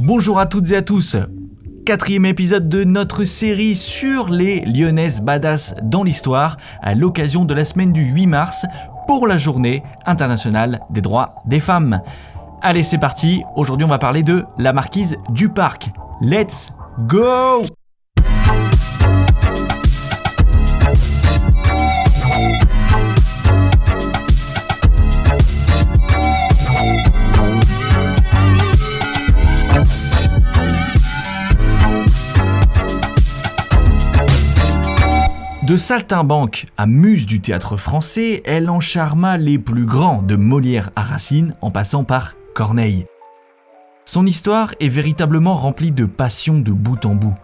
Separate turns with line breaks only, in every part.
Bonjour à toutes et à tous. Quatrième épisode de notre série sur les Lyonnaises badass dans l'histoire à l'occasion de la semaine du 8 mars pour la journée internationale des droits des femmes. Allez, c'est parti. Aujourd'hui, on va parler de la marquise du parc. Let's go! De saltimbanque à muse du théâtre français, elle en charma les plus grands de Molière à Racine en passant par Corneille. Son histoire est véritablement remplie de passion de bout en bout.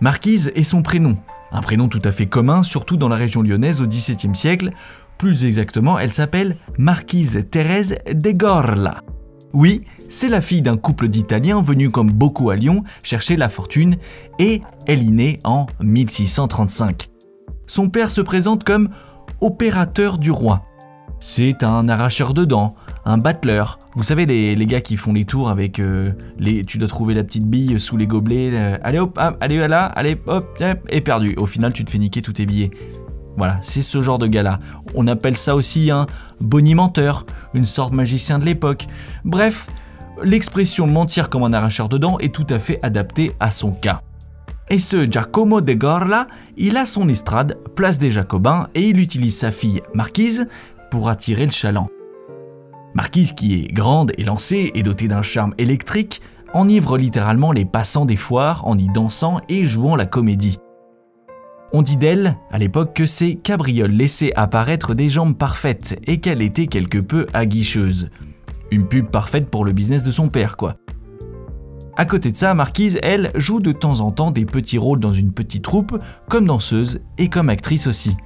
Marquise est son prénom, un prénom tout à fait commun, surtout dans la région lyonnaise au XVIIe siècle. Plus exactement, elle s'appelle Marquise Thérèse de Gorla. Oui, c'est la fille d'un couple d'Italiens venus comme beaucoup à Lyon chercher la fortune et elle y naît en 1635 son père se présente comme opérateur du roi. C'est un arracheur de dents, un battleur. Vous savez, les, gars qui font les tours avec euh, les. Tu dois trouver la petite bille sous les gobelets. Euh, allez hop, allez là, allez hop, et perdu. Au final, tu te fais niquer tous tes billets. Voilà, c'est ce genre de gars-là. On appelle ça aussi un bonimenteur, une sorte magicien de l'époque. Bref, l'expression mentir comme un arracheur de dents est tout à fait adaptée à son cas. Et ce Giacomo de Gorla, il a son estrade, place des Jacobins, et il utilise sa fille Marquise pour attirer le chaland. Marquise, qui est grande et lancée et dotée d'un charme électrique, enivre littéralement les passants des foires en y dansant et jouant la comédie. On dit d'elle, à l'époque, que ces cabrioles laissaient apparaître des jambes parfaites et qu'elle était quelque peu aguicheuse. Une pub parfaite pour le business de son père, quoi. À côté de ça, Marquise, elle, joue de temps en temps des petits rôles dans une petite troupe, comme danseuse et comme actrice aussi.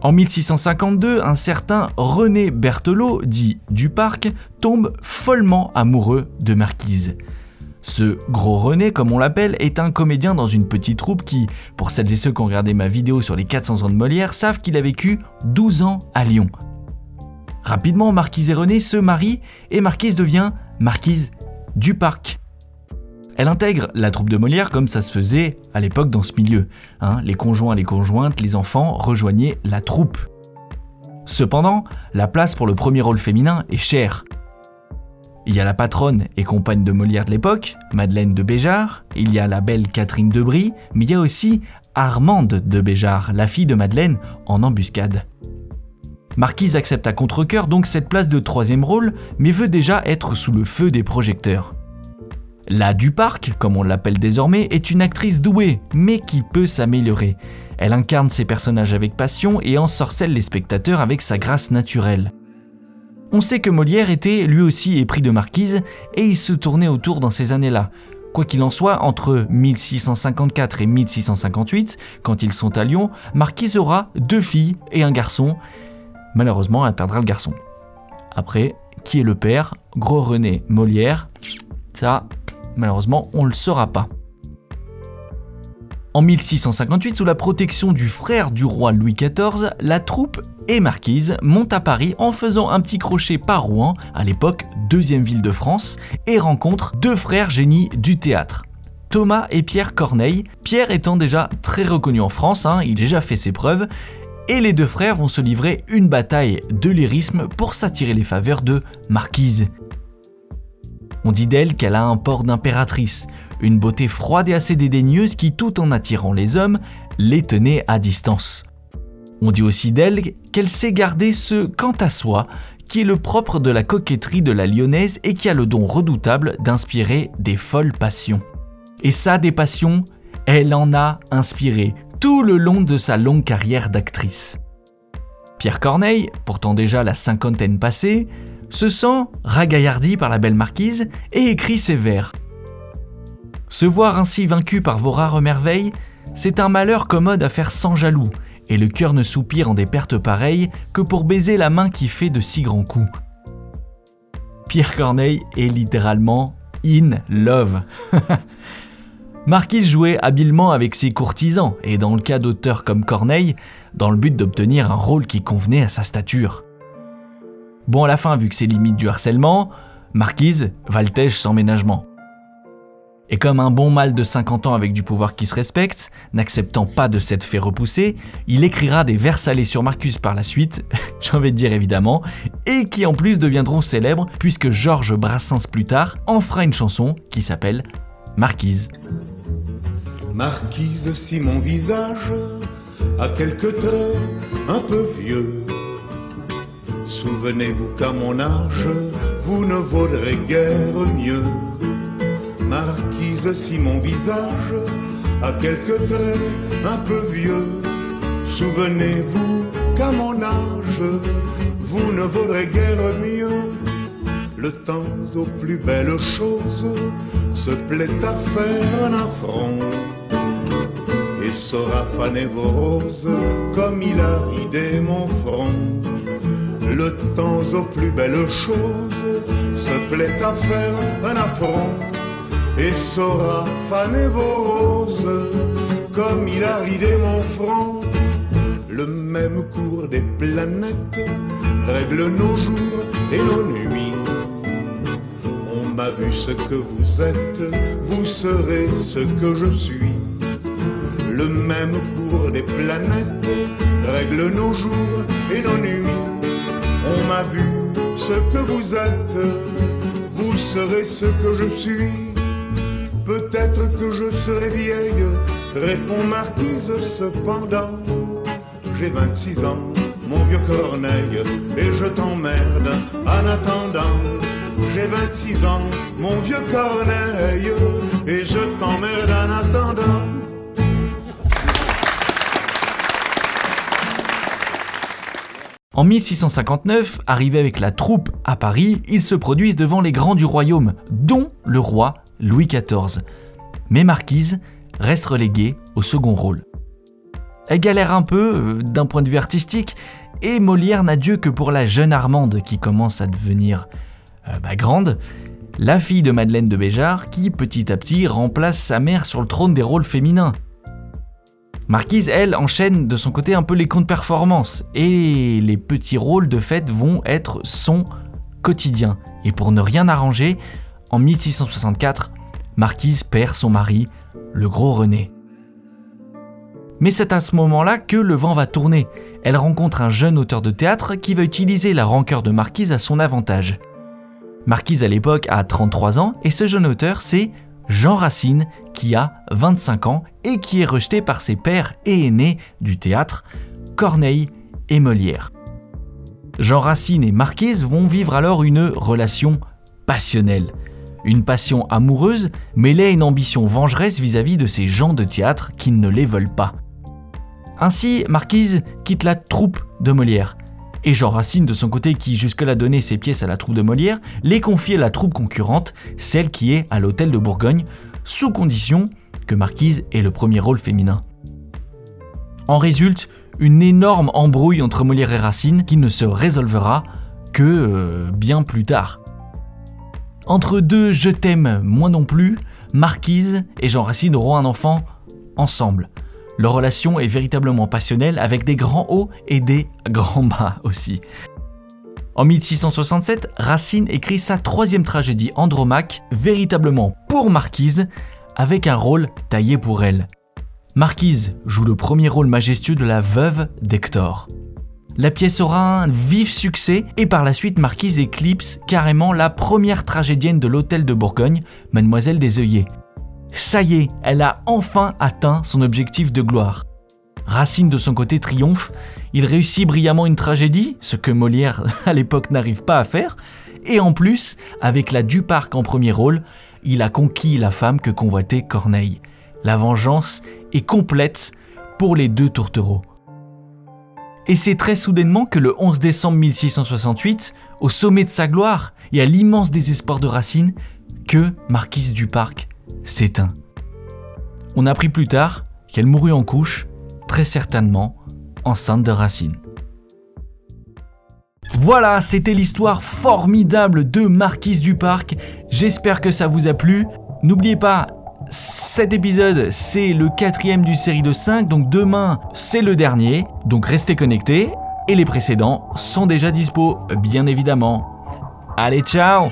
En 1652, un certain René Berthelot, dit Duparc, tombe follement amoureux de Marquise. Ce gros René, comme on l'appelle, est un comédien dans une petite troupe qui, pour celles et ceux qui ont regardé ma vidéo sur les 400 ans de Molière, savent qu'il a vécu 12 ans à Lyon. Rapidement, Marquise et René se marient et Marquise devient Marquise du parc. Elle intègre la troupe de Molière comme ça se faisait à l'époque dans ce milieu. Hein. les conjoints, les conjointes, les enfants rejoignaient la troupe. Cependant, la place pour le premier rôle féminin est chère. Il y a la patronne et compagne de Molière de l'époque, Madeleine de Béjart, il y a la belle Catherine de Brie, mais il y a aussi Armande de Béjart, la fille de Madeleine, en embuscade. Marquise accepte à contre-coeur donc cette place de troisième rôle, mais veut déjà être sous le feu des projecteurs. La Duparc, comme on l'appelle désormais, est une actrice douée, mais qui peut s'améliorer. Elle incarne ses personnages avec passion et ensorcelle les spectateurs avec sa grâce naturelle. On sait que Molière était lui aussi épris de Marquise et il se tournait autour dans ces années-là. Quoi qu'il en soit, entre 1654 et 1658, quand ils sont à Lyon, Marquise aura deux filles et un garçon, malheureusement, elle perdra le garçon. Après, qui est le père? Gros René Molière Ça, malheureusement, on ne le saura pas. En 1658, sous la protection du frère du roi Louis XIV, la troupe et Marquise montent à Paris en faisant un petit crochet par Rouen, à l'époque deuxième ville de France, et rencontrent deux frères génies du théâtre. Thomas et Pierre Corneille, Pierre étant déjà très reconnu en France, hein, il a déjà fait ses preuves, et les deux frères vont se livrer une bataille de lyrisme pour s'attirer les faveurs de Marquise. On dit d'elle qu'elle a un port d'impératrice, une beauté froide et assez dédaigneuse qui, tout en attirant les hommes, les tenait à distance. On dit aussi d'elle qu'elle sait garder ce quant à soi qui est le propre de la coquetterie de la lyonnaise et qui a le don redoutable d'inspirer des folles passions. Et ça, des passions, elle en a inspiré le long de sa longue carrière d'actrice. Pierre Corneille, pourtant déjà la cinquantaine passée, se sent ragaillardi par la belle marquise et écrit ses vers. Se voir ainsi vaincu par vos rares merveilles, c'est un malheur commode à faire sans jaloux, et le cœur ne soupire en des pertes pareilles que pour baiser la main qui fait de si grands coups. Pierre Corneille est littéralement in love. Marquise jouait habilement avec ses courtisans, et dans le cas d'auteurs comme Corneille, dans le but d'obtenir un rôle qui convenait à sa stature. Bon, à la fin, vu que c'est limite du harcèlement, Marquise Valtège sans ménagement. Et comme un bon mâle de 50 ans avec du pouvoir qui se respecte, n'acceptant pas de s'être fait repousser, il écrira des vers salés sur Marcus par la suite, j'ai envie dire évidemment, et qui en plus deviendront célèbres puisque Georges Brassens plus tard en fera une chanson qui s'appelle Marquise.
Marquise, si mon visage a quelques traits un peu vieux, souvenez-vous qu'à mon âge, vous ne vaudrez guère mieux. Marquise, si mon visage a quelques traits un peu vieux, souvenez-vous qu'à mon âge, vous ne vaudrez guère mieux. Le temps aux plus belles choses se plaît à faire un affront saura faner vos roses comme il a ridé mon front. Le temps aux plus belles choses se plaît à faire un affront et saura faner vos roses comme il a ridé mon front. Le même cours des planètes règle nos jours et nos nuits. On m'a vu ce que vous êtes, vous serez ce que je suis. Le même cours des planètes règle nos jours et nos nuits. On m'a vu ce que vous êtes, vous serez ce que je suis. Peut-être que je serai vieille, répond Marquise cependant. J'ai 26 ans, mon vieux Corneille, et je t'emmerde en attendant. J'ai 26 ans, mon vieux Corneille, et je t'emmerde en attendant.
En 1659, arrivé avec la troupe à Paris, ils se produisent devant les grands du royaume, dont le roi Louis XIV. Mais Marquise reste reléguée au second rôle. Elle galère un peu euh, d'un point de vue artistique, et Molière n'a Dieu que pour la jeune Armande qui commence à devenir euh, bah, grande, la fille de Madeleine de Béjart qui petit à petit remplace sa mère sur le trône des rôles féminins. Marquise, elle, enchaîne de son côté un peu les comptes performances, et les petits rôles de fait vont être son quotidien. Et pour ne rien arranger, en 1664, Marquise perd son mari, le gros René. Mais c'est à ce moment-là que le vent va tourner. Elle rencontre un jeune auteur de théâtre qui va utiliser la rancœur de Marquise à son avantage. Marquise à l'époque a 33 ans et ce jeune auteur c'est Jean Racine qui a 25 ans et qui est rejeté par ses pères et aînés du théâtre, Corneille et Molière. Jean Racine et Marquise vont vivre alors une relation passionnelle. Une passion amoureuse mêlée à une ambition vengeresse vis-à-vis de ces gens de théâtre qui ne les veulent pas. Ainsi, Marquise quitte la troupe de Molière. Et Jean Racine, de son côté, qui jusque-là donnait ses pièces à la troupe de Molière, les confie à la troupe concurrente, celle qui est à l'hôtel de Bourgogne, sous condition que Marquise ait le premier rôle féminin. En résulte une énorme embrouille entre Molière et Racine qui ne se résolvera que euh, bien plus tard. Entre deux Je t'aime, moi non plus, Marquise et Jean Racine auront un enfant ensemble. Leur relation est véritablement passionnelle avec des grands hauts et des grands bas aussi. En 1667, Racine écrit sa troisième tragédie Andromaque, véritablement pour Marquise, avec un rôle taillé pour elle. Marquise joue le premier rôle majestueux de la veuve d'Hector. La pièce aura un vif succès et par la suite Marquise éclipse carrément la première tragédienne de l'hôtel de Bourgogne, Mademoiselle des œillets. Ça y est, elle a enfin atteint son objectif de gloire. Racine de son côté triomphe, il réussit brillamment une tragédie, ce que Molière à l'époque n'arrive pas à faire, et en plus, avec la Duparc en premier rôle, il a conquis la femme que convoitait Corneille. La vengeance est complète pour les deux tourtereaux. Et c'est très soudainement que le 11 décembre 1668, au sommet de sa gloire et à l'immense désespoir de Racine, que Marquise du Parc s'éteint. On apprit plus tard qu'elle mourut en couche, très certainement enceinte de Racine. Voilà, c'était l'histoire formidable de Marquise du Parc. J'espère que ça vous a plu. N'oubliez pas, cet épisode, c'est le quatrième du série de 5, donc demain, c'est le dernier. Donc restez connectés. Et les précédents sont déjà dispo, bien évidemment. Allez, ciao